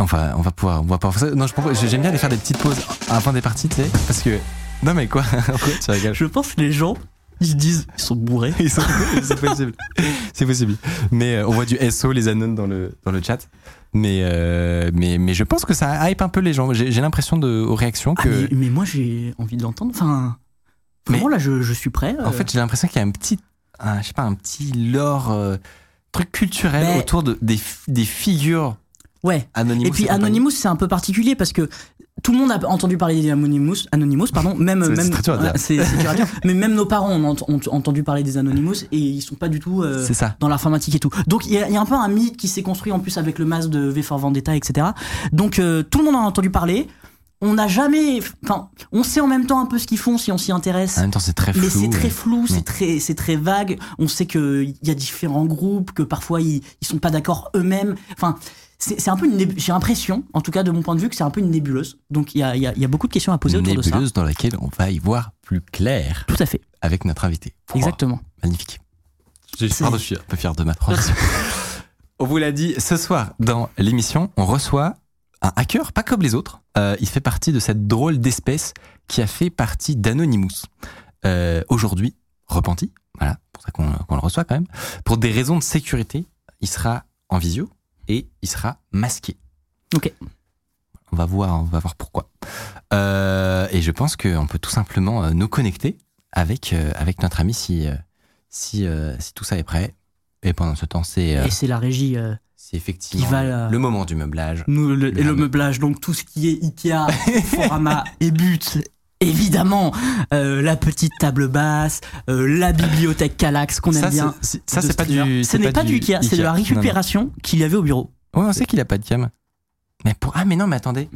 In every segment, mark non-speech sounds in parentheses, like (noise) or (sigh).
Enfin, on va pouvoir, on va pouvoir faire ça. Non, j'aime bien aller faire des petites pauses à la fin des parties, tu sais, parce que. Non, mais quoi (laughs) tu rigoles? Je pense que les gens, ils se disent, ils sont bourrés. (laughs) Ils sont- C'est possible. C'est possible. Mais euh, on voit du SO, les anons dans le, dans le chat. Mais, euh, mais, mais je pense que ça hype un peu les gens. J'ai l'impression de, aux réactions Ah, que. mais, mais moi, j'ai envie de l'entendre. Enfin, vraiment, là, je, je suis prêt. En euh, fait, j'ai l'impression qu'il y a un petit, un, je sais pas, un petit lore, truc culturel Mais- autour de, des, des figures ouais. Anonymous. Et puis. Anonymous, c'est un peu particulier parce que tout le monde a entendu parler des Anonymous, Anonymous pardon, même même. Ouais, dire. mais même nos parents ont, ent- ont entendu parler des Anonymous et ils sont pas du tout euh, ça. dans l'informatique et tout. Donc il y, a- il y a un peu un mythe qui s'est construit en plus avec le masque de V for Vendetta, etc. Donc euh, tout le monde en a entendu parler. On n'a jamais, enfin, on sait en même temps un peu ce qu'ils font si on s'y intéresse. En même temps, c'est très flou. Mais c'est très flou, c'est très, c'est très vague. On sait qu'il y a différents groupes, que parfois ils, ils sont pas d'accord eux-mêmes. Enfin, c'est un peu une J'ai l'impression, en tout cas de mon point de vue, que c'est un peu une nébuleuse. Donc il y a, il y a- il y a beaucoup de questions à poser Une autour de ça. nébuleuse dans laquelle on va y voir plus clair Tout à fait, avec notre invité. Exactement. magnifique. Je, suis un peu fier de ma transition. (laughs) on vous l'a dit, ce soir, dans l'émission, on reçoit un hacker, pas comme les autres. Euh, il fait partie de cette drôle d'espèce qui a fait partie d'Anonymous. Euh, Aujourd'hui, repenti, voilà, pour ça qu'on qu'on le reçoit quand même. Pour des raisons de sécurité, il sera en visio et il sera masqué. Ok. On va voir, on va voir pourquoi. Euh, et je pense qu'on peut tout simplement euh, nous connecter avec, euh, avec notre ami si, si, euh, si tout ça est prêt. Et pendant ce temps, c'est Et c'est la régie, c'est effectivement qui va, le moment du meublage. nous, le, et le meublage, donc tout ce qui est Ikea, Forama (laughs) et But. Évidemment, euh, la petite table basse, euh, la bibliothèque Calax qu'on aime bien. ça, c'est pas du. Ce n'est pas du Ikea, c'est de la récupération qu'il y avait au bureau. Ouais, on sait qu'il a pas de cam. Mais pour ah mais non mais attendez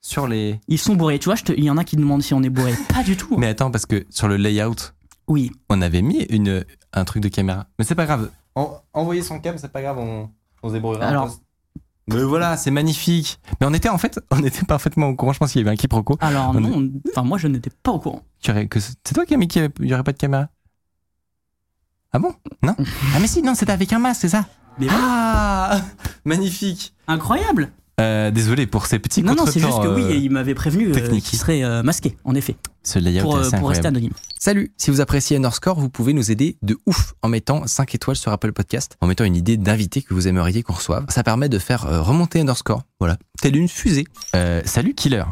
sur les Ils sont bourrés, tu vois, il y en a qui demandent si on est bourré. (laughs) Pas du tout. mais attends parce que sur le layout Oui, on avait mis une un truc de caméra mais c'est pas grave en, envoyer son cam c'est pas grave on, on se débrouillera Alors-. Mais voilà c'est magnifique. Mais on était en fait on était parfaitement au courant. Je pense qu'il y avait un quiproquo. Alors On non, enfin moi je n'étais pas au courant. Tu aurais- que c'est toi qui as mis qu'il y aurait pas de caméra? Ah bon? Non? (laughs) Ah mais si non c'était avec un masque c'est ça? Mais ah! (laughs) Magnifique. Incroyable Euh, désolé pour ces petits Non, non, c'est juste que contretemps, oui, euh, il m'avait prévenu euh, technique. qu'il serait euh, masqué, en effet, ce layout pour, est assez pour rester anonyme. Salut, si vous appréciez Underscore, vous pouvez nous aider de ouf en mettant 5 étoiles sur Apple Podcast, en mettant une idée d'invité que vous aimeriez qu'on reçoive. Ça permet de faire euh, remonter Underscore, voilà, telle une fusée. Euh, salut Killer.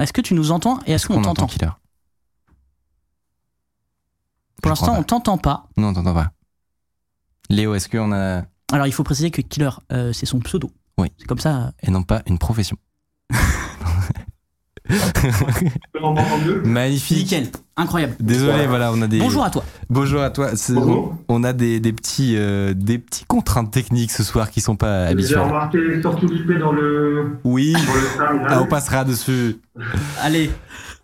Est-ce que tu nous entends et est-ce qu'on On entend t'entend Killer? Pour l'instant, on t'entend pas. Non, on t'entend pas. Léo, est-ce qu'on a... Alors, il faut préciser que Killer, euh, c'est son pseudo. Oui. C'est comme ça. Et non pas une profession. (laughs) Magnifique. Nickel, incroyable. Désolé, voilà, on a des... Bonjour à toi. Bonjour à toi. Bonjour. On a des, des petits, euh, des petits contraintes techniques ce soir qui sont pas J'ai habituelles. remarqué surtout l'IP dans le, Oui, dans le terminal. ah, on passera dessus. (laughs) Allez,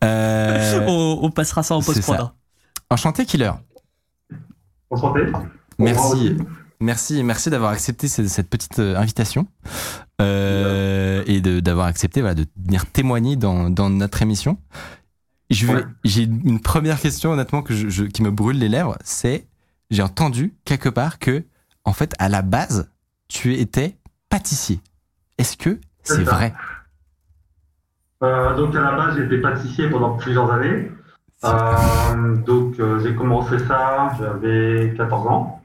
Euh, on, on passera ça en post-prod. ça. Enchanté, Killer. S'entend Merci. Merci, merci d'avoir accepté cette, cette petite euh, invitation euh, et d'avoir accepté voilà, de venir témoigner dans, dans notre émission. Je vais- Ouais. J'ai une première question honnêtement que je, je- qui me brûle les lèvres, c'est j'ai entendu quelque part que en fait à la base tu étais pâtissier. Est-ce que c'est vrai? Euh, donc à la base, j'étais pâtissier pendant plusieurs années. Euh, donc j'ai commencé ça, j'avais 14 ans.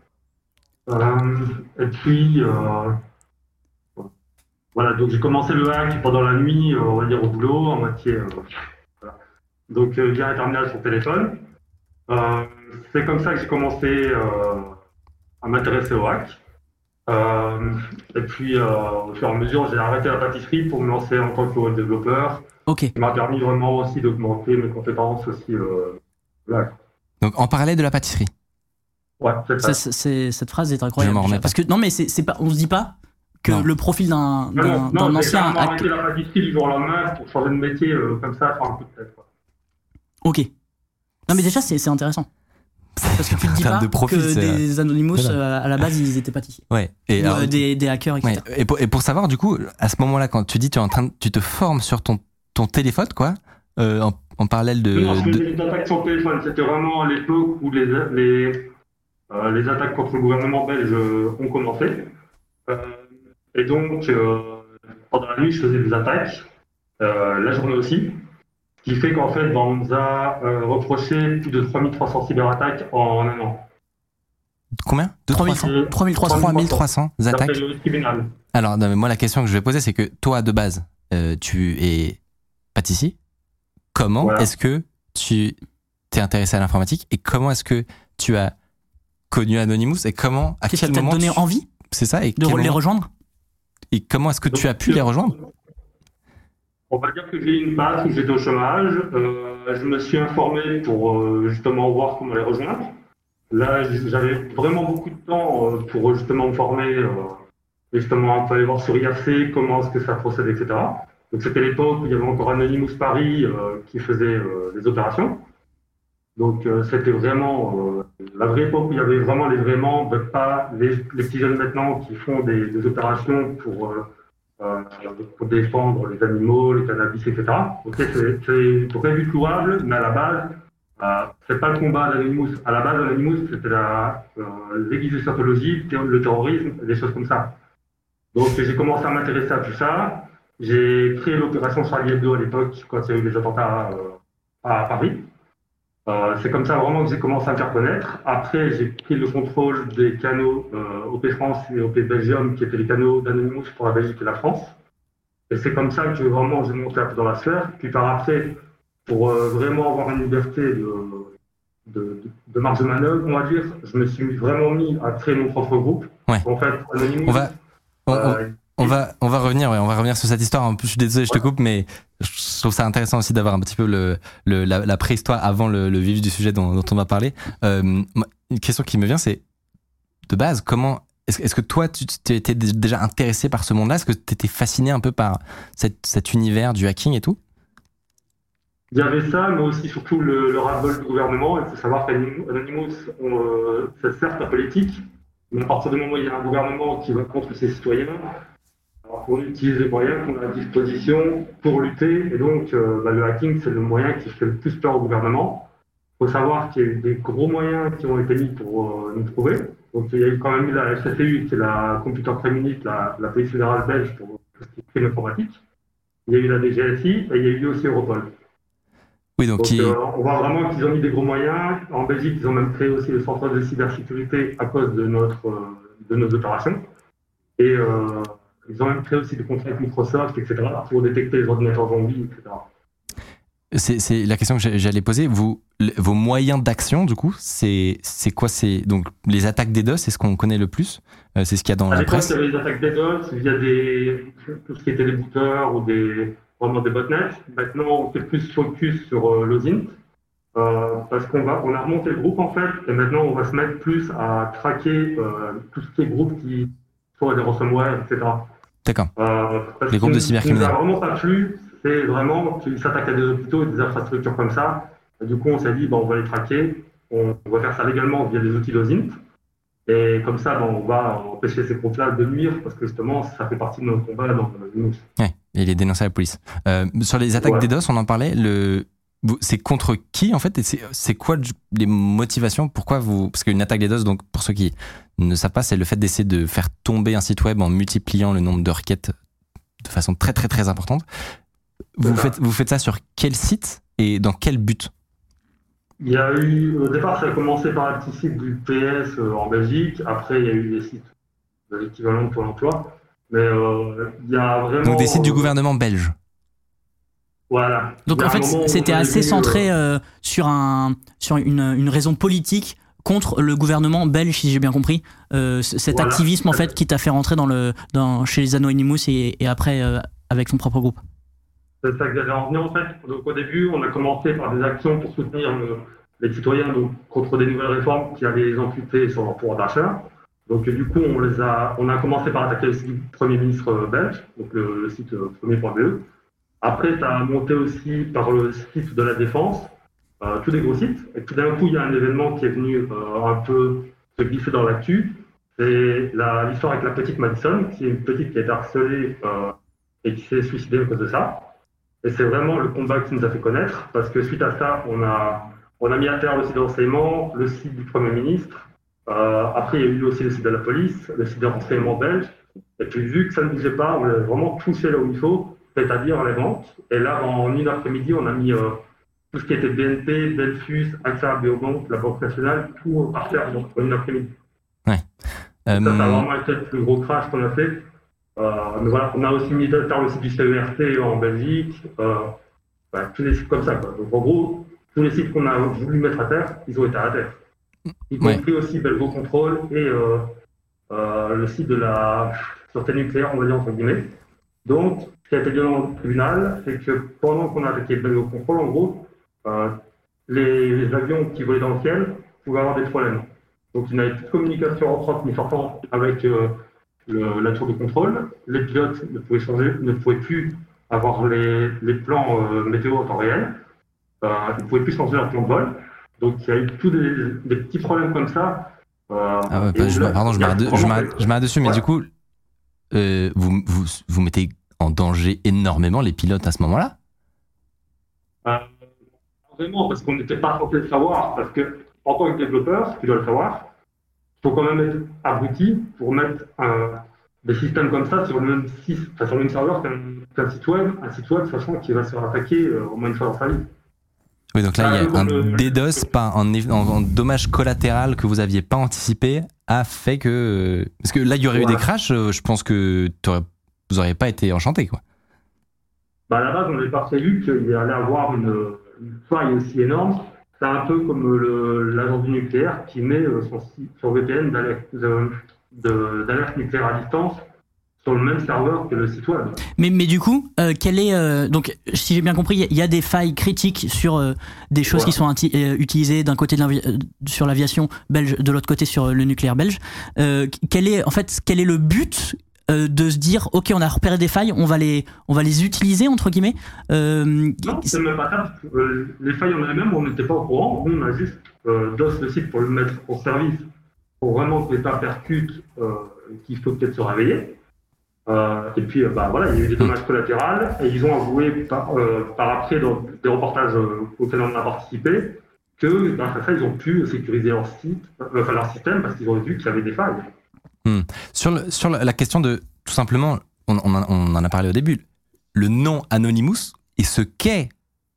Euh, et puis euh, voilà, donc j'ai commencé le hack pendant la nuit, euh, on va dire au boulot, à moitié. voilà. Donc via un terminal sur téléphone. C'est comme ça que j'ai commencé à m'intéresser au hack. Euh, et puis, euh, au fur et à mesure, j'ai arrêté la pâtisserie pour me lancer en tant que web développeur. Ok. Ça m'a permis vraiment aussi d'augmenter mes compétences aussi. Euh, là. Donc en parallèle de la pâtisserie. Ouais, c'est ça. C'est- c'est- cette phrase est incroyable. Je Parce que non, mais c'est c'est pas, on se dit pas que Non. le profil d'un Non, d'un- non, d'un non, j'ai ancien arrêté acteur. la pâtisserie du jour au lendemain pour changer de métier euh, comme ça, faire un coup de tête. Quoi. Ok. Non, mais déjà, c'est c'est intéressant. Parce que tu te dis pas de profil, que des Anonymous, Voilà. euh, à la base, ils étaient pâtissiers. Ouais. Et alors, euh, des, des hackers, etc. Ouais, et, pour, et pour savoir, du coup, à ce moment-là, quand tu dis tu es en train de- tu te formes sur ton, ton téléphone, quoi, euh, en, en parallèle de. non, je de- des attaques sur téléphone. C'était vraiment à l'époque où les, les, les attaques contre le gouvernement belge euh, ont commencé. Euh, et donc, euh, pendant la nuit, je faisais des attaques, euh, la journée aussi. Ce qui fait qu'en fait, ben, on nous a euh, reproché plus de 3300 cyberattaques en un an. Combien? De 3300. 3300. 3300 attaques. Alors, non, mais moi, la question que je vais poser, c'est que toi, de base, euh, tu es pâtissier. Comment Voilà. est-ce que tu t'es intéressé à l'informatique et comment est-ce que tu as connu Anonymous et comment, à Qu'est-ce quel qui t'a moment donné tu- envie C'est ça. Et, de quel les moment- rejoindre? Et comment est-ce que tu as pu les rejoindre? On va dire que j'ai eu une passe où j'étais au chômage. Euh, je me suis informé pour euh, justement voir comment les rejoindre. Là, j'avais vraiment beaucoup de temps euh, pour justement me former euh, et justement peu aller voir sur IRC comment est-ce que ça procède, etc. Donc c'était l'époque où il y avait encore Anonymous Paris euh, qui faisait euh, les opérations. Donc euh, c'était vraiment euh, la vraie époque où il y avait vraiment les vrais membres, pas les, les petits jeunes maintenant qui font des, des opérations pour euh, euh, pour défendre les animaux, les cannabis, etc. Ok, c'est très vite louable, mais à la base, euh, c'est pas le combat d'Anonymous. À la base, Anonymous, c'était la euh, l'église de scientologie, le terrorisme, des choses comme ça. Donc j'ai commencé à m'intéresser à tout ça. J'ai créé l'opération Charlie Hebdo à l'époque, quand il y a eu les attentats à Paris. Euh, c'est comme ça vraiment que j'ai commencé à me faire connaître. Après, j'ai pris le contrôle des canaux euh, OP France et OP Belgium, qui étaient les canaux d'Anonymous pour la Belgique et la France. Et c'est comme ça que vraiment j'ai monté un peu dans la sphère. Puis par après, pour euh, vraiment avoir une liberté de, de, de marge de manœuvre, on va dire, je me suis vraiment mis à créer mon propre groupe. Ouais. En fait, Anonymous. On va, on, on- euh, on va, on va revenir, ouais, on va revenir sur cette histoire. En plus, je suis désolé, je te coupe, mais je trouve ça intéressant aussi d'avoir un petit peu le, le- la, la préhistoire avant le, le vif du sujet dont, dont on va parler. Euh, une question qui me vient, c'est de base, comment est-ce que toi, tu étais dé- déjà intéressé par ce monde-là? Est-ce que tu étais fasciné un peu par cette, cet univers du hacking et tout? Il y avait ça, mais aussi surtout le, le ras-le-bol du gouvernement. Il faut savoir qu'Anonymous, on, euh, c'est certes la politique, mais à partir du moment où il y a un gouvernement qui va contre ses citoyens, alors on utilise les moyens qu'on a à disposition pour lutter. Et donc, euh, bah, le hacking, c'est le moyen qui fait le plus peur au gouvernement. Il faut savoir qu'il y a eu des gros moyens qui ont été mis pour euh, nous trouver. Donc, il y a eu quand même eu la FCTU, qui est la Computer Crime Unit, la, la police fédérale belge pour tout ce qui est crime informatique. Il y a eu la DGSI et il y a eu aussi Europol. Oui, donc, euh, on voit vraiment qu'ils ont mis des gros moyens. En Belgique, ils ont même créé aussi le centre de cybersécurité à cause de, notre, de nos opérations. Et euh, ils ont même créé aussi des contrats avec Microsoft, etc., pour détecter les ordinateurs zombies, etc. c'est la question que j'allais poser. Vous, vos moyens d'action, du coup, c'est quoi donc les attaques DDoS, c'est ce qu'on connaît le plus. Euh, c'est ce qu'il y a dans À la presse. il y avait des attaques DDoS via des, tout ce qui était des booters ou des, vraiment des botnets. Maintenant, on fait plus focus sur euh, l'OSINT. Euh, parce qu'on va, on a remonté le groupe en fait, et maintenant on va se mettre plus à traquer euh, tout ce qui est groupe qui soit des ransomware, etc. D'accord. Euh, Les groupes de cybercriminels. vraiment pas plu, c'est vraiment qu'ils s'attaquent à des hôpitaux et des infrastructures comme ça. Du coup, on s'est dit, bon, on va les traquer, on, va faire ça légalement via des outils d'OSINT. Et comme ça, ben, on va empêcher ces groupes-là de nuire, parce que justement, ça fait partie de notre combat dans le. Ouais, et il est dénoncé à la police. Euh, sur les attaques Ouais. DDoS, on en parlait. Le, c'est contre qui en fait Et c'est, quoi les motivations? Pourquoi vous Parce qu'une attaque DDoS, donc pour ceux qui ne savent pas, c'est le fait d'essayer de faire tomber un site web en multipliant le nombre de requêtes de façon très très très importante. Vous faites, vous faites ça sur quel site et dans quel but? Il y a eu, au départ, ça a commencé par un petit site du PS euh, en Belgique. Après, il y a eu des sites de l'équivalent de Pôle emploi. Mais euh, il y a vraiment. Donc des sites du euh, gouvernement belge. Voilà. Donc en fait, c'était assez vu, euh, centré euh, sur, un, sur une, une raison politique contre le gouvernement belge, si j'ai bien compris. Euh, cet Voilà. activisme, en fait, qui t'a fait rentrer dans le, dans, chez les Anonymous et, et après euh, avec son propre groupe. C'est ça que j'allais en en fait. Donc au début, on a commencé par des actions pour soutenir le, les citoyens donc, contre des nouvelles réformes qui allaient les amputer sur leur pouvoir d'achat. Donc du coup, on, les a, on a commencé par attaquer le site du Premier ministre belge, donc le, site premier.be. Après, ça a monté aussi par le site de la Défense, tous des gros sites. Et tout d'un coup, il y a un événement qui est venu un peu se glisser dans l'actu. C'est l'histoire avec la petite Madison, qui est une petite qui a été harcelée et qui s'est suicidée à cause de ça. Et c'est vraiment le combat qui nous a fait connaître, parce que suite à ça, on a, on a mis à terre le site de renseignement, le site du Premier ministre. Euh, après, il y a eu aussi le site de la police, le site de renseignement belge. Et puis, vu que ça ne bougeait pas, on a vraiment touché là où il faut, c'est-à-dire les ventes. Et là, en une après-midi, on a mis euh, tout ce qui était BNP, Belfus, AXA, Biobank, la Banque nationale, tout par terre en une après-midi. Ouais. Ça, ça a euh, vraiment été le plus gros crash qu'on a fait. Euh, mais voilà, on a aussi mis à terre le site du CERT en Belgique. Bah, tous les sites comme ça. Quoi. Donc, en gros, tous les sites qu'on a voulu mettre à terre, ils ont été à terre. Y compris aussi Belgo Control et euh, euh, le site de la sûreté nucléaire, on va dire entre guillemets. Donc, qui a été dans le tribunal, c'est que pendant qu'on a attaqué Belgo Control, en gros, euh, les, avions qui volaient dans le ciel pouvaient avoir des problèmes. Donc, il n'y avait plus de communication entrante ni sortant avec la tour de contrôle. Les pilotes ne pouvaient, changer, ne pouvaient plus avoir les, les plans météo en temps réel. ils ne pouvaient plus changer leur plan de vol. Donc il y a eu tous des, petits problèmes comme ça. Euh, ah ouais, je, pardon, je m'arrête dessus, mais du coup, euh, vous, vous, vous, mettez en danger énormément les pilotes à ce moment-là euh, Vraiment, parce qu'on n'était pas censé le savoir. Parce que en tant que développeur, tu dois le savoir, il faut quand même être abouti pour mettre des systèmes comme ça sur le même, enfin, sur le même serveur qu'un site web, un site web, sachant qu'il va se faire attaquer au moins une fois dans sa vie. Oui, donc là, il y a un DDoS, pas un, dommage collatéral que vous aviez pas anticipé, a fait que. Parce que là, il y aurait eu des crashs, euh, je pense que vous n'auriez pas été enchanté, quoi. Bah, à la base, on n'avait pas prévu qu'il allait avoir une, faille aussi énorme. C'est un peu comme l'agence du nucléaire qui met euh, son, son VPN d'alerte nucléaire à distance sur le même serveur que le site web. Mais, mais du coup, euh, quel est euh, donc si j'ai bien compris, il y a des failles critiques sur euh, des choses qui sont utilisées d'un côté de sur l'aviation belge, de l'autre côté sur le nucléaire belge. quel est en fait quel est le but de se dire ok on a repéré des failles, on va les on va les utiliser entre guillemets. non, c'est même pas ça. les failles en elles-mêmes, on n'était pas au courant. on a juste DOS le site pour le mettre en service, pour vraiment que l'État percute qu'il faut peut-être se réveiller. Euh, et puis, euh, bah, voilà, il y a eu des dommages collatéraux et ils ont avoué par, euh, par après dans des reportages auxquels on a participé que grâce à ça, ils ont pu sécuriser leur site, enfin leur système parce qu'ils ont vu qu'il y avait des failles. Hmm. Sur, le, sur la question de tout simplement, on, on, en a parlé au début, le nom Anonymous et ce qu'est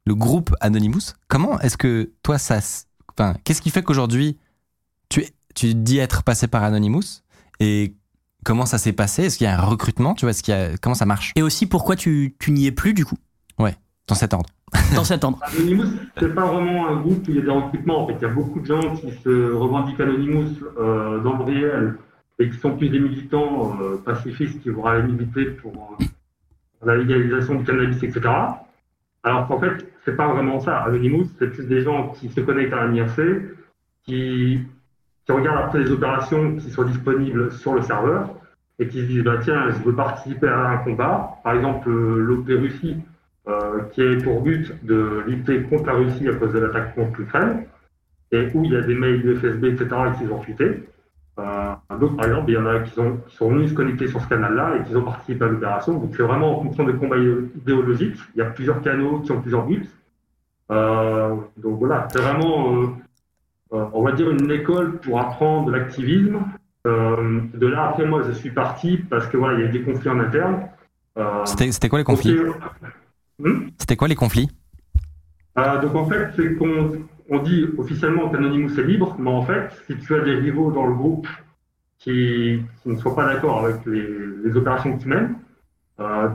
le groupe Anonymous. Comment est-ce que toi ça, enfin, qu'est-ce qui fait qu'aujourd'hui tu tu dis être passé par Anonymous et comment ça s'est passé? Est-ce qu'il y a un recrutement Tu vois, ce qu'il y a, comment ça marche? Et aussi, pourquoi tu, tu n'y es plus du coup? Ouais, dans cet ordre. dans cet ordre. (laughs) Anonymous, c'est pas vraiment un groupe où il y a des recrutements. En fait, il y a beaucoup de gens qui se revendiquent Anonymous euh, dans le réel et qui sont plus des militants euh, pacifistes qui vont aller militer pour euh, la légalisation du cannabis, etc. Alors qu'en fait, c'est pas vraiment ça. Anonymous, c'est plus des gens qui se connectent à MIRC, qui qui regardent après les opérations qui sont disponibles sur le serveur et qui se disent bah, tiens, je veux participer à un combat, par exemple euh, l'OP Russie, qui a pour but de lutter contre la Russie à cause de l'attaque contre l'Ukraine, et où il y a des mails du FSB, etc., qui ont fuité. Donc, par exemple, il y en a qui sont, qui sont venus se connecter sur ce canal-là et qui ont participé à l'opération. Donc, c'est vraiment en fonction des combats idéologiques. Il y a plusieurs canaux qui ont plusieurs buts. Euh, donc voilà, c'est vraiment euh, euh, on va dire, une école pour apprendre l'activisme. De là, après, moi, je suis parti parce que voilà, il y a des conflits en interne. Euh, c'était quoi les conflits? hmm? C'était quoi les conflits? Donc en fait, c'est qu'on on dit officiellement qu'Anonymous est libre, mais en fait, si tu as des rivaux dans le groupe qui, ne sont pas d'accord avec les, opérations que tu mènes,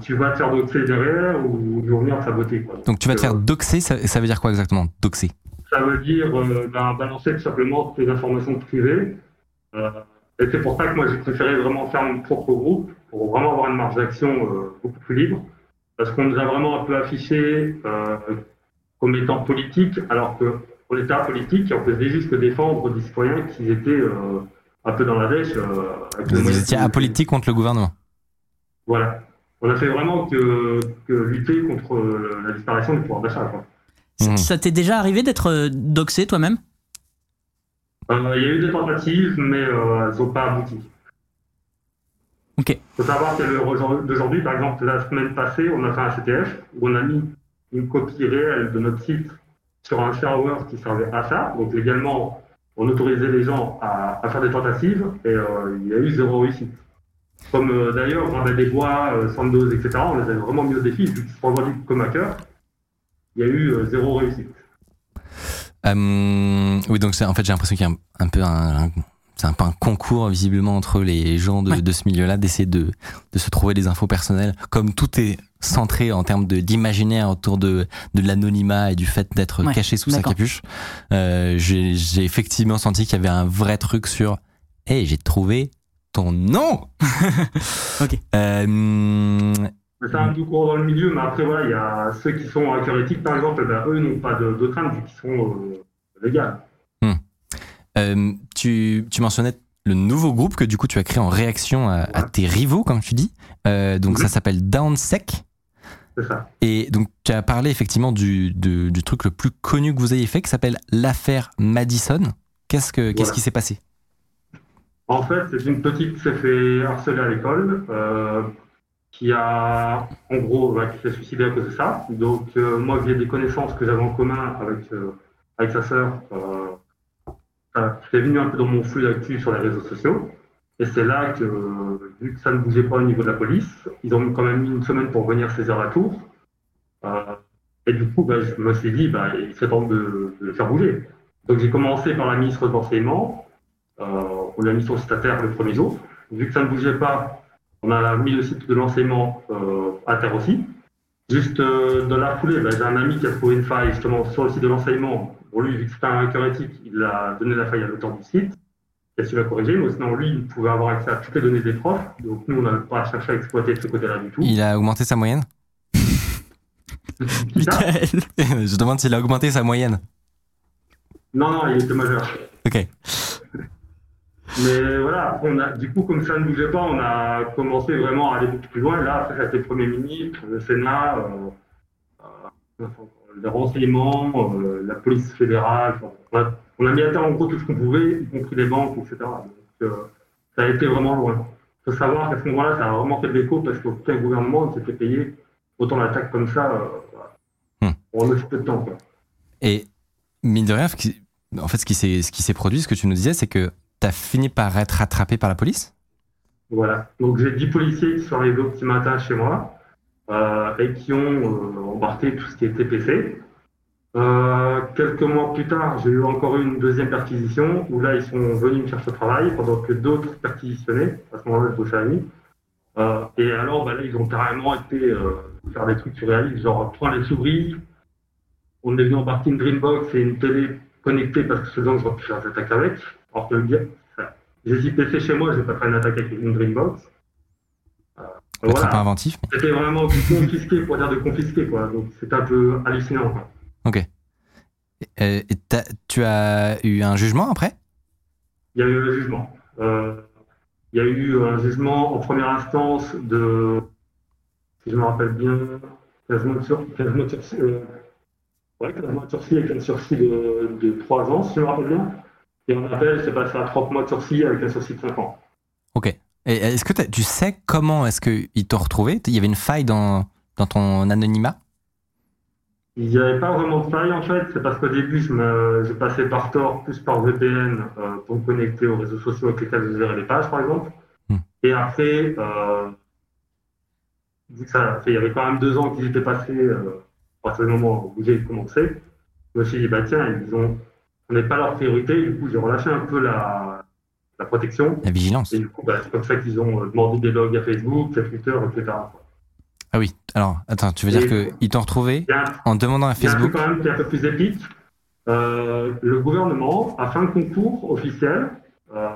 tu vas te faire doxer derrière ou venir saboter. Quoi. Donc tu vas te faire doxer, ça, ça veut dire quoi exactement Doxer? Ça veut dire euh, ben, balancer tout simplement les informations privées. Euh, et c'est pour ça que moi, j'ai préféré vraiment faire mon propre groupe pour vraiment avoir une marge d'action euh, beaucoup plus libre. Parce qu'on nous a vraiment un peu affiché comme étant politique, alors que on était apolitique et on faisait juste défendre des citoyens qui étaient euh, un peu dans la dèche. euh, Vous étiez de- apolitique contre le gouvernement. Voilà. On a fait vraiment que, que lutter contre euh, la disparition du pouvoir d'achat. quoi. Ça-. Ça t'est déjà arrivé d'être doxé toi-même? Euh, Il y a eu des tentatives, mais euh, elles n'ont pas abouti. Ok. Il faut savoir d'aujourd'hui, par exemple, la semaine passée, on a fait un CTF où on a mis une copie réelle de notre site sur un serveur qui servait à ça. Donc légalement, on autorisait les gens à, faire des tentatives et euh, il y a eu zéro réussite. Comme euh, d'ailleurs, Rabat des Bois, euh, Sandoz, etc., on les avait vraiment mis au défi, vu sont vendus comme hackers. Il y a eu euh, zéro réussite. Euh, oui, donc en fait, j'ai l'impression qu'il y a un, un peu un, un- c'est un peu un concours visiblement entre les gens de, Ouais. de ce milieu-là d'essayer de, de se trouver des infos personnelles. Comme tout est centré en termes de d'imaginaire autour de, de l'anonymat et du fait d'être Ouais, caché sous sa capuche, euh, j'ai j'ai effectivement senti qu'il y avait un vrai truc sur. Hey, j'ai trouvé ton nom. (laughs) Ok. Euh, c'est un tout court dans le milieu, mais après, voilà, il y a ceux qui sont hackers éthiques, par exemple, ben, eux n'ont pas de, de crainte vu qu'ils sont euh, légaux. Euh, tu, tu mentionnais le nouveau groupe que du coup tu as créé en réaction à, à tes rivaux, comme tu dis. Euh, donc ça s'appelle Downsec. C'est ça. Et donc tu as parlé effectivement du, truc le plus connu que vous ayez fait, qui s'appelle l'affaire Madison. Qu'est-ce que qu'est-ce Voilà. qui s'est passé? En fait, c'est une petite qui s'est fait harceler à l'école, euh, qui a, en gros, bah, qui s'est suicidée à cause de ça. Donc, euh, moi, via des connaissances que j'avais en commun avec, euh, avec sa sœur, c'est venu un peu dans mon flux d'actu sur les réseaux sociaux. Et c'est là que, vu que ça ne bougeait pas au niveau de la police, ils ont quand même mis une semaine pour venir la tour. Euh, et du coup, bah, je me suis dit, bah, il serait temps de, le faire bouger. Donc, j'ai commencé par la ministre de l'Enseignement. Euh, on l'a mis sur le statutaire le premier jour. Vu que ça ne bougeait pas, on a mis le site de l'enseignement euh, à terre aussi. Juste euh, dans la foulée, bah, j'ai un ami qui a trouvé une faille justement sur le site de l'enseignement. Pour lui, vu que c'était un éthique, il a donné la faille à l'auteur du site, qui a su la corriger? Mais sinon, lui, il pouvait avoir accès à toutes les données des profs. Donc nous, on n'a pas cherché à exploiter de ce côté-là du tout. Il a augmenté sa moyenne? Je demande s'il a augmenté sa moyenne. Non, non, il était majeur. Ok. Mais voilà, on a, du coup, comme ça ne bougeait pas, on a commencé vraiment à aller beaucoup plus loin. Là, après, ça a été Premier ministre, le Sénat, euh, euh, les renseignements, euh, la police fédérale. Enfin, on, a, mis à terre en gros tout ce qu'on pouvait, y compris les banques, etc. Donc, euh, ça a été vraiment loin. Il faut savoir qu'à ce moment-là, ça a vraiment fait de l'écho parce qu'aucun gouvernement ne s'est fait payer autant d'attaques comme ça euh. Hmm. en aussi peu de temps. Quoi. Et mine de rien, en fait, ce qui s'est produit, ce que tu nous disais, c'est que tu as fini par être rattrapé par la police? Voilà. Donc j'ai 10 policiers qui sont arrivés au petit matin chez moi et qui ont embarqué tout ce qui était PC. Euh, quelques mois plus tard, j'ai eu encore une deuxième perquisition où là ils sont venus me chercher au travail pendant que d'autres perquisitionnaient. À ce moment-là, je bossais à nuit. Euh, et alors bah, là, ils ont carrément été euh, faire des trucs surréalistes, genre prendre les souris. On est venu embarquer une Dreambox et une télé connectée parce que que j'aurais pu faire des attaques avec. Alors que j'ai dit PC chez moi, je vais pas faire une attaque avec une Dreambox. Euh, très voilà. inventif. mais- C'était vraiment du confisqué pour dire de confisquer, quoi. Donc c'était un peu hallucinant, quoi. Ok. Euh, et tu as eu un jugement après? Il y a eu un jugement. Euh, il y a eu un jugement en première instance de, si je me rappelle bien, 15 mois de sur- 15 mois de sursis, euh, ouais, 15 mois de sursis avec un sursis de, de 3 ans, si je me rappelle bien. Et en appel, c'est passé à 30 mois de sursis avec un sursis de 5 ans. Ok. Et est-ce que tu sais comment est-ce qu'ils t'ont retrouvé? Il y avait une faille dans, dans ton anonymat? Il n'y avait pas vraiment de faille en fait, c'est parce qu'au début je, me, je passais par Tor plus par VPN euh, pour me connecter aux réseaux sociaux avec lesquels je gérais les pages par exemple. Hmm. Et après, euh, vu que ça fait, il y avait quand même deux ans qu'ils étaient passés euh, à partir du moment où j'ai commencé, je me suis dit bah tiens, ils ont, on n'est pas leur priorité, du coup j'ai relâché un peu la, la protection. La vigilance Et du coup, bah, c'est comme ça qu'ils ont euh, demandé des logs à Facebook, à Twitter, etc. Ah oui. Alors, attends, tu veux dire qu'ils t'ont retrouvé a en demandant à Il y a un truc Facebook quand même qui est un peu plus épique. Euh, le gouvernement a fait un concours officiel euh,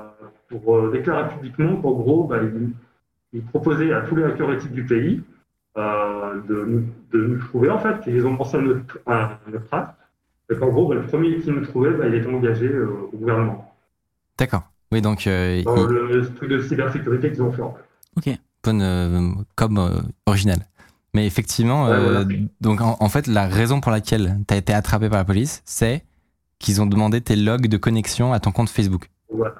pour euh, déclarer publiquement qu'en gros, bah, il, il proposait à tous les hackers éthiques du pays de, nous, de nous trouver en fait. Ils ont pensé à notre, à notre trace Et qu'en gros, bah, le premier qui nous trouvait, bah, il était engagé au gouvernement. D'accord. Oui, donc, euh, Dans il- le, le truc de cybersécurité qu'ils ont fait. en fait. bonne euh, com euh, originale. Mais effectivement, Ouais, euh, voilà. donc en, en fait, la raison pour laquelle tu as été attrapé par la police, c'est qu'ils ont demandé tes logs de connexion à ton compte Facebook. Voilà.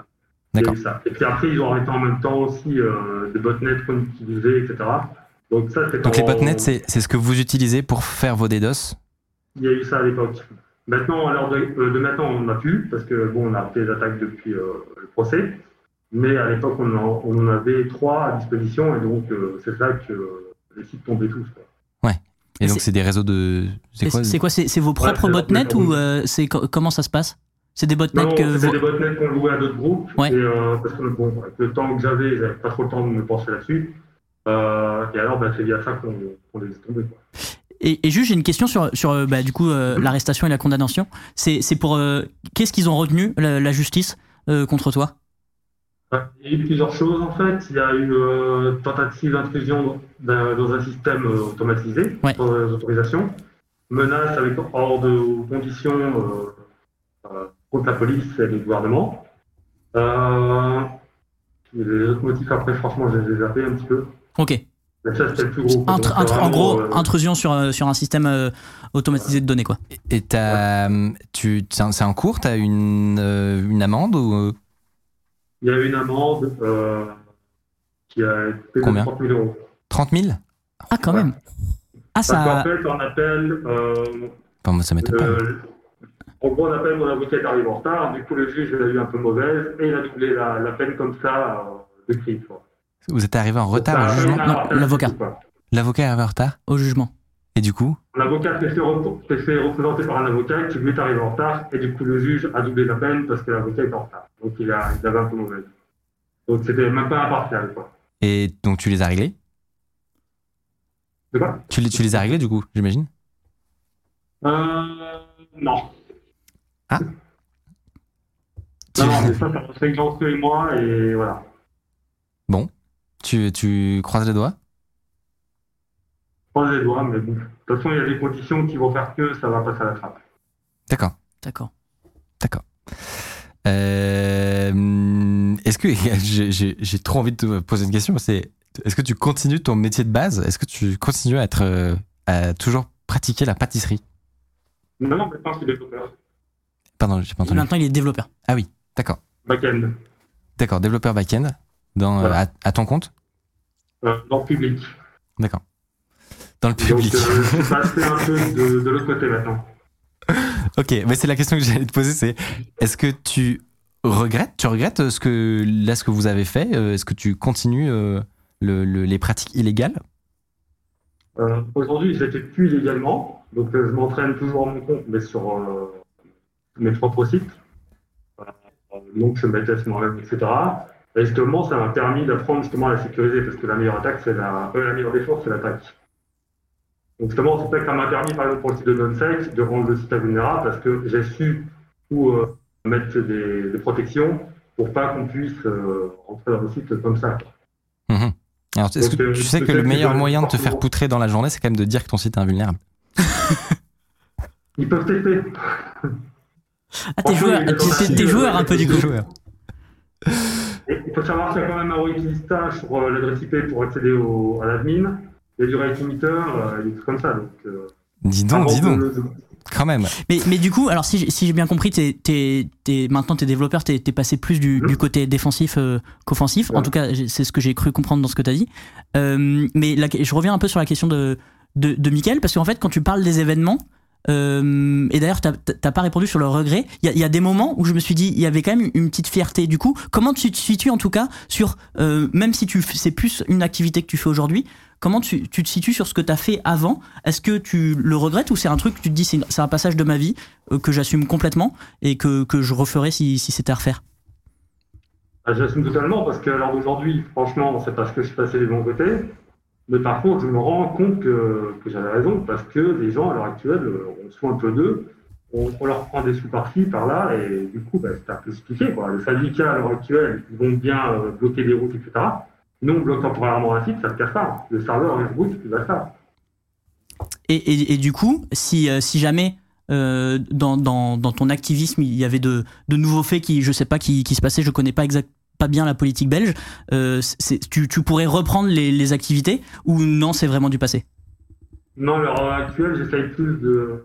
D'accord. Et puis après, ils ont arrêté en même temps aussi euh, des botnets qu'on utilisait, etc. Donc ça, c'est Donc les botnets, c'est c'est ce que vous utilisez pour faire vos DDoS Il y a eu ça à l'époque. Maintenant, à l'heure de, euh, de maintenant, on n'en a plus, parce que bon, on a arrêté les attaques depuis euh, le procès. Mais à l'époque, on, en- on en avait trois à disposition, et donc euh, c'est là que euh, les sites tombaient tous. quoi. Et Et donc c'est- c'est des réseaux de... C'est quoi C'est quoi C'est c'est vos propres c'est botnets ou euh, c'est co- comment ça se passe? C'est des botnets Non, que vous... des botnets qu'on louait à d'autres groupes, Ouais. et, euh, parce que bon, avec le temps que j'avais, j'avais pas trop le temps de me pencher là-dessus. Euh, et alors, bah, c'est via ça qu'on les a tombés. Quoi. Et, et juste, j'ai une question sur, sur euh, bah, du coup, euh, l'arrestation et la condamnation. C'est c'est pour. euh, Qu'est-ce qu'ils ont retenu, la, la justice, euh, contre toi? Il y a eu plusieurs choses en fait. Il y a eu tentative d'intrusion dans, dans un système automatisé, Ouais. sans euh, autorisation, menace avec hors de conditions contre la police et le gouvernement. Euh, et les autres motifs après, franchement, je les ai zappés un petit peu. Ok. Ça, le plus gros. Donc, en gros, euh, intrusion sur, sur un système euh, automatisé de données, quoi. Et t'as, tu, c'est en cours T'as une, euh, une amende ou... euh, il y a eu une amende euh, qui a été de Combien? 30 000 euros. 30 000 Ah, quand Ouais. même. Ah, Parce qu'en ça. fait, on appelle. Bon, moi, ça m'étonne pas. En gros, on appelle mon avocat est arrivé en retard. Du coup, le juge l'a eu un peu mauvaise et il a doublé la, la peine comme ça euh, de crime. quoi. Vous êtes arrivé en retard au a jugement à Non, avec l'avocat. L'avocat est arrivé en retard Au jugement. Et du coup L'avocat s'est fait, s'est représenter par un avocat qui lui est arrivé en retard et du coup, le juge a doublé la peine parce que l'avocat était en retard. Donc, il, a, il avait un peu mauvaise. Donc, c'était même pas impartial. Quoi. Et donc tu les as réglés? C'est quoi? Tu les, tu les as réglés du coup, j'imagine? Euh, Non. Ah. Non, non, (laughs) mais ça, ça eux et moi et voilà. Tu, tu croises les doigts? Je croise les doigts, mais bon. De toute façon, il y a des conditions qui vont faire que ça va passer à la trappe. D'accord. D'accord. Euh, est-ce que (laughs) j'ai- trop envie de te poser une question C'est est-ce que tu continues ton métier de base? Est-ce que tu continues à être euh, à toujours pratiquer la pâtisserie? Non, non, maintenant, je suis développeur. Pardon, j'ai pas entendu. Maintenant, il est développeur. D'accord, Back-end. d'accord, développeur back-end dans euh, Voilà. à, à ton compte? Euh, dans le public. D'accord. Dans le Donc, public. euh, je suis (laughs) passé un peu de, de l'autre côté maintenant. Ok, mais c'est la question que j'allais te poser, c'est est-ce que tu regrettes, tu regrettes ce que là ce que vous avez fait Est-ce que tu continues euh, le- le- les pratiques illégales? Euh, Aujourd'hui, je l'ai plus illégalement. Donc, euh, je m'entraîne toujours à mon compte, mais sur mes propres sites. Donc, je me teste moi-même, etc. Et justement, ça m'a permis d'apprendre justement à la sécuriser, parce que la meilleure attaque, c'est la, euh, la meilleure défense, c'est l'attaque. Donc, justement, c'est ça que ça m'a permis, par exemple, pour le site de NonSec, de rendre le site invulnérable, parce que j'ai su où euh, mettre des, des protections pour pas qu'on puisse euh, rentrer dans le site comme ça. Mhm. Alors, est-ce Donc, que tu sais que le meilleur moyen de te faire poutrer dans la journée, c'est quand même de dire que ton site est invulnérable (laughs) Ils peuvent tester. Ah, t'es joueur, t'es- t'es- t'es joueur un peu du coup. Et il faut savoir qu'il y a quand même un requisitage sur euh, l'adresse IP pour accéder au, à l'admin. Il y a du rate limiter, euh, des trucs comme ça. Donc, euh, Dis donc, avant dis donc, quand même. Mais, mais du coup, alors si, j'ai- si j'ai bien compris, t'es, t'es, t'es- maintenant t'es développeur, t'es, t'es passé plus du, du côté défensif euh, qu'offensif. En tout cas, c'est ce que j'ai cru comprendre dans ce que t'as dit. Euh, mais la- je reviens un peu sur la question de, de, de Mickaël, parce qu'en fait, quand tu parles des événements, euh, et d'ailleurs, t'as, t'as pas répondu sur le regret. Il y a, des moments où je me suis dit, il y avait quand même une petite fierté. Du coup, comment tu te situes en tout cas sur, euh, même si tu, c'est plus une activité que tu fais aujourd'hui, comment tu, te situes sur ce que tu as fait avant? Est-ce que tu le regrettes ou c'est un truc que tu te dis, c'est, un passage de ma vie euh, que j'assume complètement et que, que je referais si, si c'était à refaire? Ah, J'assume totalement parce qu'à l'heure d'aujourd'hui, franchement, c'est parce que je suis passé du bon côté. Mais par contre, je me rends compte que, j'avais raison parce que les gens, à l'heure actuelle, euh, on se fout un peu d'eux. On, leur prend des sous par-ci, par-là, et du coup, bah, c'est un peu expliqué. Quoi. Les syndicats, à l'heure actuelle, ils vont bien euh, bloquer des routes, etc. Nous, on bloque temporairement un site, ça ne casse pas. Le serveur, reboot, il va ça. et, et, du coup, si, euh, jamais dans, ton activisme, il y avait de, nouveaux faits qui, je sais pas, qui, qui se passaient. Je connais pas exact, pas bien la politique belge. Euh, tu, tu pourrais reprendre les, les activités ou non, c'est vraiment du passé? Non, à l'heure actuelle, j'essaye plus de,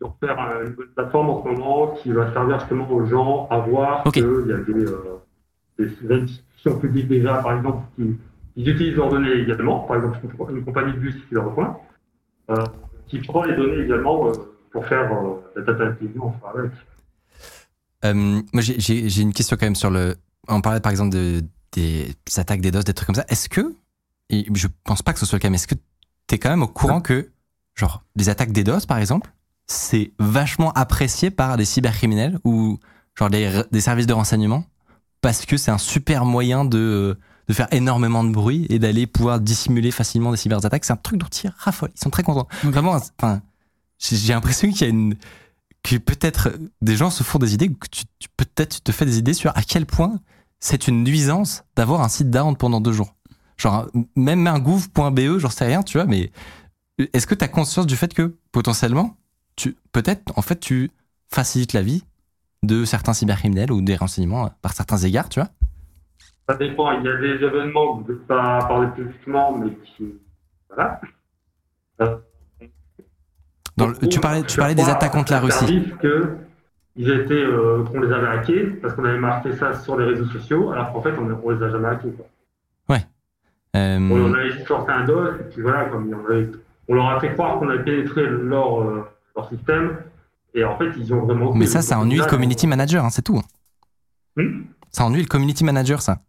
de refaire un- une bonne plateforme en ce moment qui va servir justement aux gens à voir Ok. qu'il y a des, euh, des institutions publiques déjà, par exemple, qui, qui utilisent leurs données également. Par exemple, une, une compagnie de bus qui leur rejoint, euh, qui prend les données également euh, pour faire euh, la data intelligence avec. Euh, moi, j'ai une question quand même sur le. On parlait par exemple de, des attaques des DOS, des trucs comme ça. Est-ce que, et je pense pas que ce soit le cas, mais est-ce que t'es quand même au courant que, genre, des attaques des par exemple, c'est vachement apprécié par des cybercriminels ou genre des, des services de renseignement parce que c'est un super moyen de, de faire énormément de bruit et d'aller pouvoir dissimuler facilement des cyberattaques. C'est un truc dont ils raffolent. Ils sont très contents. Vraiment, enfin, j'ai j'ai l'impression qu'il y a une que peut-être des gens se font des idées, que tu, tu- peut-être tu te fais des idées sur à quel point c'est une nuisance d'avoir un site down pendant deux jours. Genre, même un gouv.be, j'en sais rien, tu vois, mais est-ce que tu as conscience du fait que potentiellement, tu, peut-être, en fait, tu facilites la vie de certains cybercriminels ou des renseignements euh, par certains égards, tu vois? Ça dépend. Il y a des événements que je ne pas parler publiquement, mais qui. Voilà. Euh, Dans le- tu parlais, tu parlais des attaques contre la Russie. Que ils étaient, euh, qu'on les avait hackés parce qu'on avait marqué ça sur les réseaux sociaux, alors qu'en fait on, on les a jamais hackés. Quoi. Euh, On avait juste sorti un DOS et puis voilà, comme on, avait- on leur a fait croire qu'on avait pénétré leur, euh, leur système et en fait ils ont vraiment. mais ça, ça ennuie le community manager, hein, c'est tout. Hmm Ça ennuie le community manager, ça.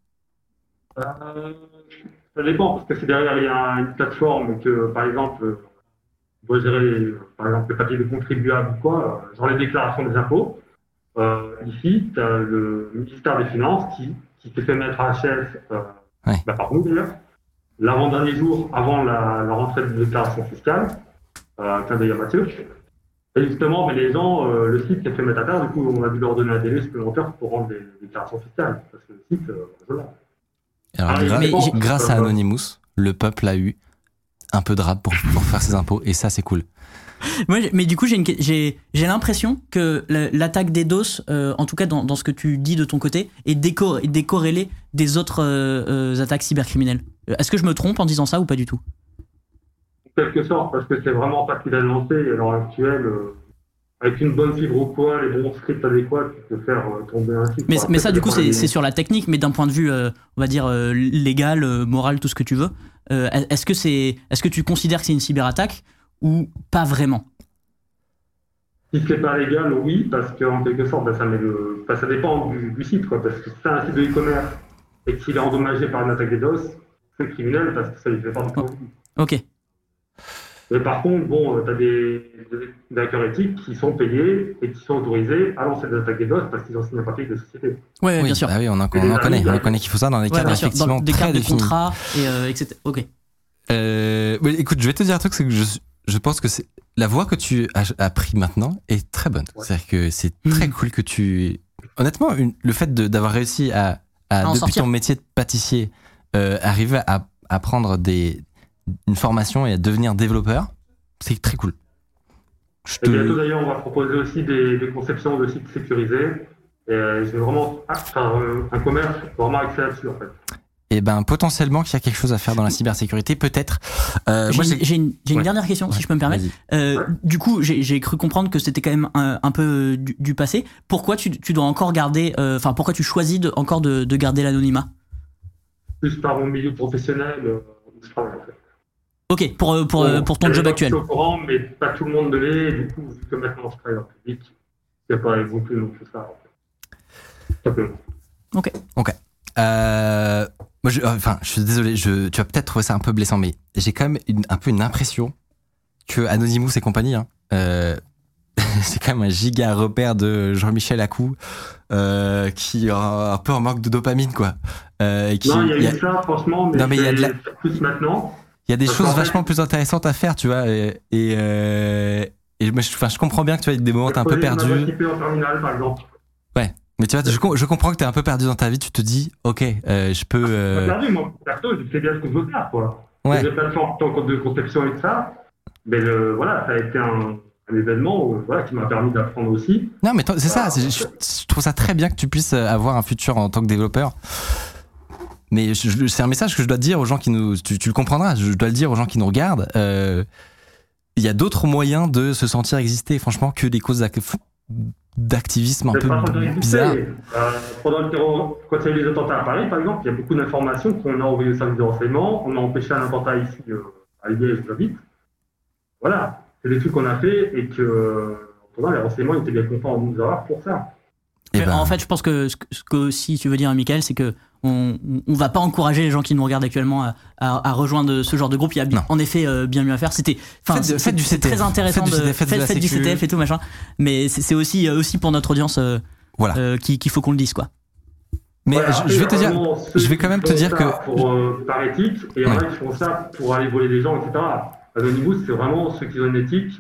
Ça dépend, parce que c'est derrière, il y a une plateforme que, par exemple, euh, par exemple, le papier de contribuable ou quoi, euh, genre les déclarations des impôts. Euh, ici, tu as le ministère des Finances qui, qui s'est fait mettre à HS, euh, Ouais. bah, par nous d'ailleurs, l'avant-dernier jour avant la, la rentrée de déclaration fiscale, euh, clin d'œil à Mathieu. Et justement, mais les gens, euh, le site s'est fait mettre à terre, du coup, on a dû leur donner un délai supplémentaire pour rendre les, les déclarations fiscales, parce que le site, voilà. Alors, Ah, gra- mais grâce à Anonymous, le peuple a eu un peu de rap pour, pour faire ses impôts, et ça, c'est cool. Moi, mais du coup, j'ai l'impression que la- l'attaque des DOS, euh, en tout cas dans, dans ce que tu dis de ton côté, est, décor- est décorrélée des autres euh, euh, attaques cybercriminelles. Est-ce que je me trompe en disant ça ou pas du tout? En quelque sorte, parce que c'est vraiment pas qu'il a lancé à l'heure actuelle. euh, avec une bonne fibre au poids, les bons scripts adéquats, tu peux faire euh, tomber un site. Mais, ça, du coup, c'est sur la technique, mais d'un point de vue, euh, on va dire, euh, légal, euh, moral, tout ce que tu veux. Est-ce que, c'est est -ce que tu considères que c'est une cyberattaque ou pas vraiment? Si c'est pas légal, oui, parce qu'en quelque sorte, bah, ça, met le... enfin, ça dépend du, du site. Quoi, parce que si c'est un site de e-commerce et qu'il est endommagé par une attaque des DOS, c'est criminel parce que ça lui fait pas de profit. Ok. Mais par contre, bon, tu as des, des hackers éthiques qui sont payés et qui sont autorisés à lancer des attaques des DOS parce qu'ils ont signé un papier de société. Ouais, ouais, oui, bien sûr. bah oui, on en, on en connaît. On connaît qu'il faut ça dans les Ouais, cadres effectivement Dans des très de définis. contrat, et, euh, etc. Ok. Euh, ouais, écoute, je vais te dire un truc, c'est que je, je pense que c'est la voie que tu as, as pris maintenant est très bonne. Ouais. C'est-à-dire que c'est très Mhm. cool que tu. Honnêtement, une- le fait d'avoir réussi à, à, depuis sortir. ton métier de pâtissier, euh, arriver à, à prendre des, une formation et à devenir développeur, c'est très cool. Je Et bientôt te... d'ailleurs, on va proposer aussi des, des conceptions de sites sécurisés. Et euh, je vais vraiment ah, euh, un commerce vraiment axé là-dessus en fait. Eh ben, potentiellement qu'il y a quelque chose à faire dans la cybersécurité, peut-être. Euh, J'ai moi, une, j'ai une- j'ai une Ouais. dernière question, si je peux me permettre. Euh, du coup, j'ai j'ai cru comprendre que c'était quand même un, un peu du, du passé. Pourquoi tu, tu dois encore garder, euh, enfin, pourquoi tu choisis de, encore de, de garder l'anonymat? Plus par mon milieu professionnel, euh, où je travaille en fait. Ok, pour, euh, pour, euh, Bon, pour ton job actuel. sont au courant, mais pas tout le monde ne l'est. Du coup, vu que maintenant je travaille en public, c'est pas non plus non plus ça. En fait. Simplement. Euh, moi, je, enfin, je suis désolé, je, tu vas peut-être trouver ça un peu blessant, mais j'ai quand même une- un peu une impression que Anonymous et compagnie, hein, euh, (laughs) c'est quand même un giga repère de Jean-Michel Acou, euh, qui est un peu en manque de dopamine, quoi. Euh, qui, Non, il y a il y a- eu ça, franchement, mais, Non, mais il y a de la- plus maintenant. Il y a des choses vachement plus intéressantes à faire, tu vois. Et, et, euh, et moi, je, enfin, je comprends bien que tu as des moments où t'es un peu perdu. en terminale, par exemple. Mais tu vois, je, com- je comprends que t'es un peu perdu dans ta vie. Tu te dis, ok, euh, je peux. J'ai euh, perdu, moi, perso, je sais bien ce que je veux faire, quoi. Ouais. J'ai des plateformes de conception et tout ça. Mais le, voilà, ça a été un, un événement euh, voilà, qui m'a permis d'apprendre aussi. Non, mais c'est ça. Ah, Je, je trouve ça très bien que tu puisses avoir un futur en tant que développeur. Mais c'est un message que je dois te dire aux gens qui nous. Tu, tu le comprendras. Je dois le dire aux gens qui nous regardent. Euh, Il y a d'autres moyens de se sentir exister, franchement, que des causes d'ac- d'activisme un C'est peu bizarres. Euh, pendant le terror, quand il y a eu les attentats à Paris, par exemple, il y a beaucoup d'informations qu'on a envoyées au service de renseignement. On a empêché un attentat ici euh, à Liège, j'habite. Voilà, c'est des trucs qu'on a fait et que euh, en attendant, les renseignements étaient bien contents de nous avoir pour ça. Eh Mais ben, En fait, je pense que ce, que ce que si tu veux dire, Michael, c'est que on, on va pas encourager les gens qui nous regardent actuellement à, à- à rejoindre ce genre de groupe. Il y a Non. en effet euh, bien mieux à faire. C'était, enfin, c'est- du très intéressant Faites du de CTF, faites de la faites du sécu. CTF et tout machin. Mais c'est aussi euh, aussi pour notre audience euh, Voilà. euh, qu'il faut qu'on le dise quoi. Mais Voilà, je, vais te dire. je quand même te dire que- Pour, euh, par éthique, et Ouais. qui font ça pour aller voler des gens, etc. Anonymous, c'est vraiment ceux qui ont une éthique.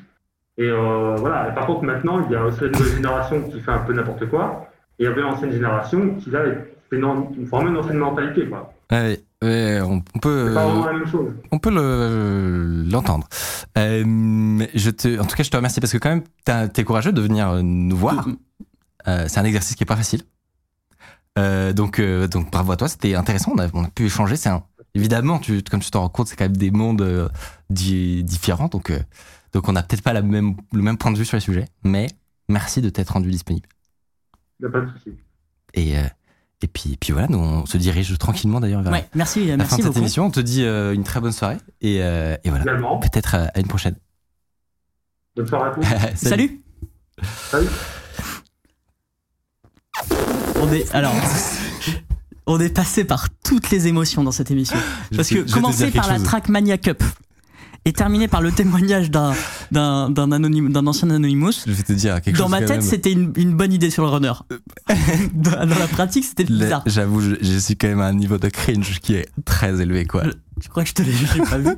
Et euh, voilà. Et par contre, maintenant, il y a aussi la nouvelle génération qui fait un peu n'importe quoi. Et il y avait l'ancienne génération qui, là, une, vraiment une ancienne mentalité, quoi. Ouais, ouais, on, on peut. C'est pas vraiment la même chose. On peut le- l'entendre. Euh, mais je te, en tout cas, je te remercie parce que quand même, t'es courageux de venir nous voir. Euh, c'est un exercice qui est pas facile. Euh, donc, euh, donc bravo à toi. C'était intéressant. On a, on a pu échanger. C'est évidemment, tu, comme tu t'en rends compte, c'est quand même des mondes euh, di- différents. Donc, euh, donc on n'a peut-être pas la même, le même point de vue sur les sujets. Mais merci de t'être rendu disponible. Il n'y a pas de souci. Et, euh, et puis, puis voilà, nous on se dirige tranquillement d'ailleurs vers Ouais, merci, la fin merci de cette beaucoup. émission. On te dit euh, une très bonne soirée et, euh, et voilà. Peut-être à, à une prochaine. bonne soirée à tous. (laughs) Salut. Salut. On est alors. On est passé par toutes les émotions dans cette émission. Parce que commencer par la chose. Trackmania Cup et terminer par le témoignage d'un d'un d'un anonyme- d'un ancien Anonymous. Je vais te dire quelque Dans chose. ma tête, c'était une, une bonne idée sur le runner. (laughs) dans, dans la pratique, c'était bizarre. J'avoue, je, je suis quand même à un niveau de cringe qui est très élevé, quoi. Je- Tu crois que je te l'ai (laughs) pas vu? (laughs)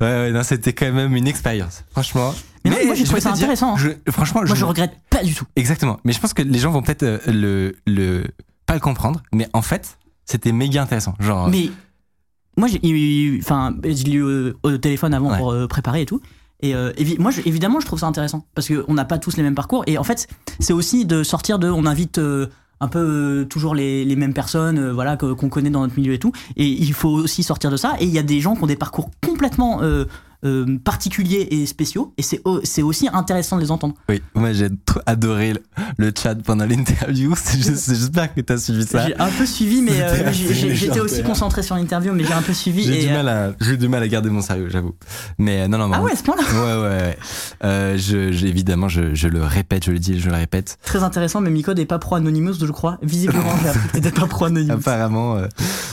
Ouais, ouais, non, c'était quand même une expérience. Franchement. Mais non, moi, j'ai je trouvé ça dire, intéressant. hein. je- franchement, Moi, je regrette pas du tout. Exactement. Mais je pense que les gens vont peut-être euh, le, le, pas le comprendre. Mais en fait, c'était méga intéressant. Genre, Mais moi, j'ai eu- enfin, je l'ai eu euh, au téléphone avant Ouais. pour euh, préparer et tout. Et euh, évi- moi, je- évidemment, je trouve ça intéressant parce qu'on n'a pas tous les mêmes parcours. Et en fait, c'est aussi de sortir de. On invite euh, un peu euh, toujours les, les mêmes personnes, voilà, qu'on connaît dans notre milieu et tout. Et il faut aussi sortir de ça. Et il y a des gens qui ont des parcours complètement euh, particuliers et spéciaux. Et c'est c'est aussi intéressant de les entendre. oui, moi j'ai adoré le, le chat pendant l'interview. (laughs) J'espère que t'as suivi ça. J'ai un peu suivi, mais euh, j'étais aussi concentré sur l'interview, mais j'ai un peu suivi. J'ai du euh, mal à, j'ai du mal à garder mon sérieux, j'avoue. Mais non, non, non. Ah ouais, à ce point-là (laughs) Ouais, ouais, ouais. Euh, je, je- évidemment, je, je le répète, je le dis, je le répète. Très intéressant, mais Miko n'est pas pro Anonymous, je crois. Visiblement, (laughs) t'étais pas pro Anonymous. Apparemment,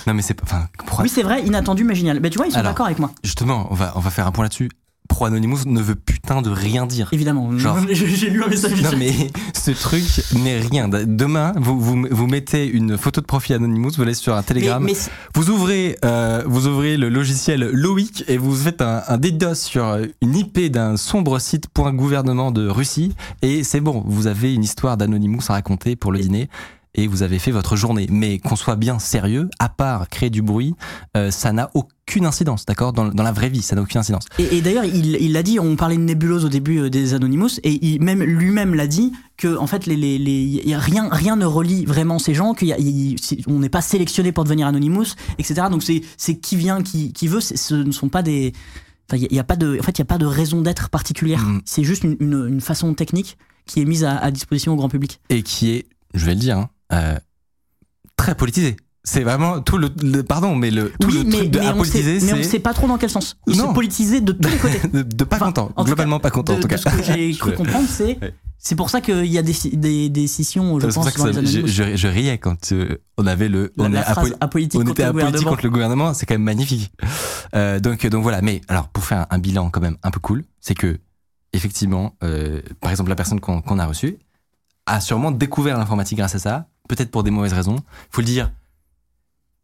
non mais c'est pas, Oui, c'est vrai, inattendu, mais génial. Mais tu vois, ils sont d'accord avec moi, justement, on va, on va faire un point là-dessus. Pro Anonymous ne veut putain de rien dire. évidemment. Genre- (laughs) J'ai lu un message Non mais ce truc n'est rien. Demain, vous, vous, vous mettez une photo de profil Anonymous, vous allez sur un Telegram, mais vous ouvrez, euh, vous ouvrez le logiciel Loic et vous faites un, un DDoS sur une IP d'un sombre site .gouvernement de Russie et c'est bon, vous avez une histoire d'Anonymous à raconter pour le dîner et vous avez fait votre journée. Mais qu'on soit bien sérieux, à part créer du bruit, euh, ça n'a aucune incidence, d'accord? Dans, dans la vraie vie, ça n'a aucune incidence. Et, et d'ailleurs, il l'a dit, on parlait de nébuleuse au début euh, des Anonymous, et il, même lui-même l'a dit que en fait, les, les, les- rien, rien ne relie vraiment ces gens, qu'on n'est pas sélectionné pour devenir Anonymous, etc. Donc c'est qui vient, qui, qui veut, ce ne sont pas des. Enfin, y a- y a pas de, en fait, il y a pas de raison d'être particulière. Mm. C'est juste une, une, une façon technique qui est mise à, à disposition au grand public. et qui est, je vais le dire, hein, euh, très politisé. C'est vraiment tout le, le- pardon, mais le tout oui, le mais, truc de mais, on apolitiser, sait, mais on sait pas trop dans quel sens. Il s'est politisé de tous les côtés. (laughs) de, de pas Enfin, content, globalement cas, pas content de, en tout de cas. ce que j'ai (laughs) cru comprendre, c'est Ouais. c'est pour ça qu'il y a des, des, des scissions, je pense, ça dans je, je- je riais quand euh, on avait le, La, on, la phrase apoli- apolitique on était apolitique contre le gouvernement, c'est quand même magnifique. Euh, donc, donc voilà. Mais alors pour faire un, un bilan quand même un peu cool, c'est que effectivement, euh, par exemple la personne qu'on qu'on a reçue a sûrement découvert l'informatique grâce à ça, peut-être pour des mauvaises raisons. Faut le dire.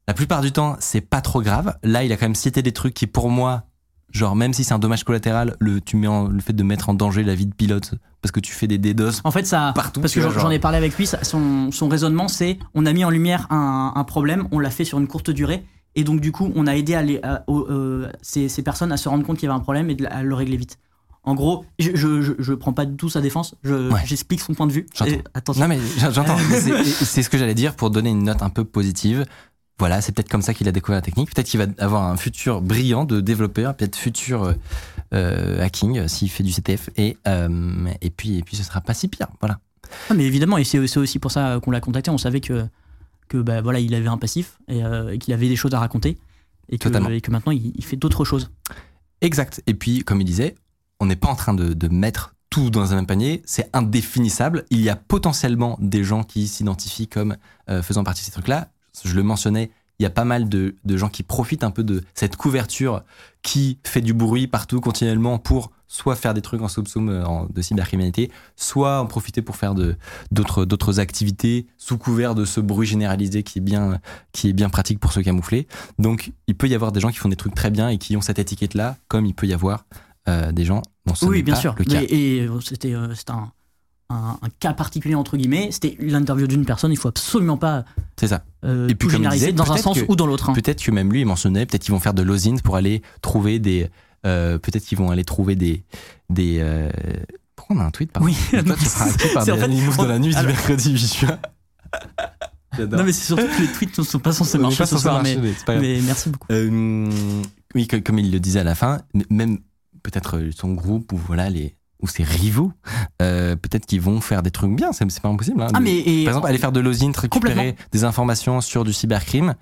La plupart du temps, c'est pas trop grave. Là, il a quand même cité des trucs qui, pour moi, genre même si c'est un dommage collatéral, le tu mets en- le fait de mettre en danger la vie de pilote parce que tu fais des DDoS En fait, ça, Partout, parce que j'en genre. ai parlé avec lui, ça- son, son raisonnement, c'est on a mis en lumière un, un problème, on l'a fait sur une courte durée, et donc du coup, on a aidé à les- à- aux, euh, ces, ces personnes à se rendre compte qu'il y avait un problème et de, à le régler vite. En gros, je, je, je, je prends pas du tout sa défense, je- Ouais. j'explique son point de vue. J'entends. Et attention. Non mais j'entends. Mais c'est- ce que j'allais dire pour donner une note un peu positive. Voilà, c'est peut-être comme ça qu'il a découvert la technique. Peut-être qu'il va avoir un futur brillant de développeur, peut-être futur euh, euh, hacking euh, s'il fait du CTF. Et euh, et puis et puis ce sera pas si pire. Voilà. Ah, mais évidemment, et c'est aussi pour ça qu'on l'a contacté. On savait que, que bah, voilà, il avait un passif et, euh, et qu'il avait des choses à raconter. Et que, et que maintenant, il, il fait d'autres choses. Exact. Et puis, comme il disait, on n'est pas en train de, mettre tout dans un même panier, c'est indéfinissable. Il y a potentiellement des gens qui s'identifient comme euh, faisant partie de ces trucs-là. Je le mentionnais, il y a pas mal de, gens qui profitent un peu de cette couverture qui fait du bruit partout continuellement pour soit faire des trucs en soupçon euh, de cybercriminalité, soit en profiter pour faire d'autres activités sous couvert de ce bruit généralisé qui est bien qui est bien pratique pour se camoufler. Donc, il peut y avoir des gens qui font des trucs très bien et qui ont cette étiquette-là, comme il peut y avoir euh, des gens dont ce oui, bien pas sûr. le cas. Mais- et euh, c'était euh, un, un, un cas particulier, entre guillemets. C'était l'interview d'une personne. Il faut absolument pas C'est ça. euh, Et puis, tout comme généraliser disait, dans un sens que- ou dans l'autre. hein. Peut-être que même lui, il mentionnait, peut-être qu'ils vont faire de l'osine pour aller trouver des. euh, peut-être qu'ils vont aller trouver des. des euh, Pourquoi on a un tweet par Oui, (laughs) Toi, tu feras un tweet par des en fait- animaux de la nuit du alors- mercredi, j'y suis. (laughs) J'adore. Non, mais c'est surtout que les tweets ne sont pas censés On marcher pas ce soir. marcher, Mais, mais merci beaucoup. Euh, oui, comme il le disait à la fin, même peut-être euh, son groupe ou voilà les ou ses rivaux, euh, peut-être qu'ils vont faire des trucs bien. C'est pas impossible. hein, Ah, de- mais et- par exemple, aller faire de l'osine, récupérer des informations sur du cybercrime.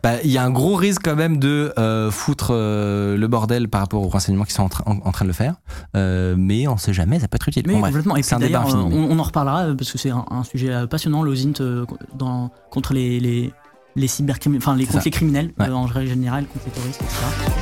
Bah, il y a un gros risque quand même de euh, foutre euh, le bordel par rapport aux renseignements qui sont en, train- en- en train de le faire. Mais on sait jamais, ça peut être utile. Mais Bon, bref, complètement. Et c'est puis un débat d'ailleurs, infini. mais- on, on en reparlera parce que c'est un, un sujet passionnant, l'OSINT contre les, les, les cybercriminels, enfin les, contre les criminels Ouais. en règle générale, contre les terroristes, etc.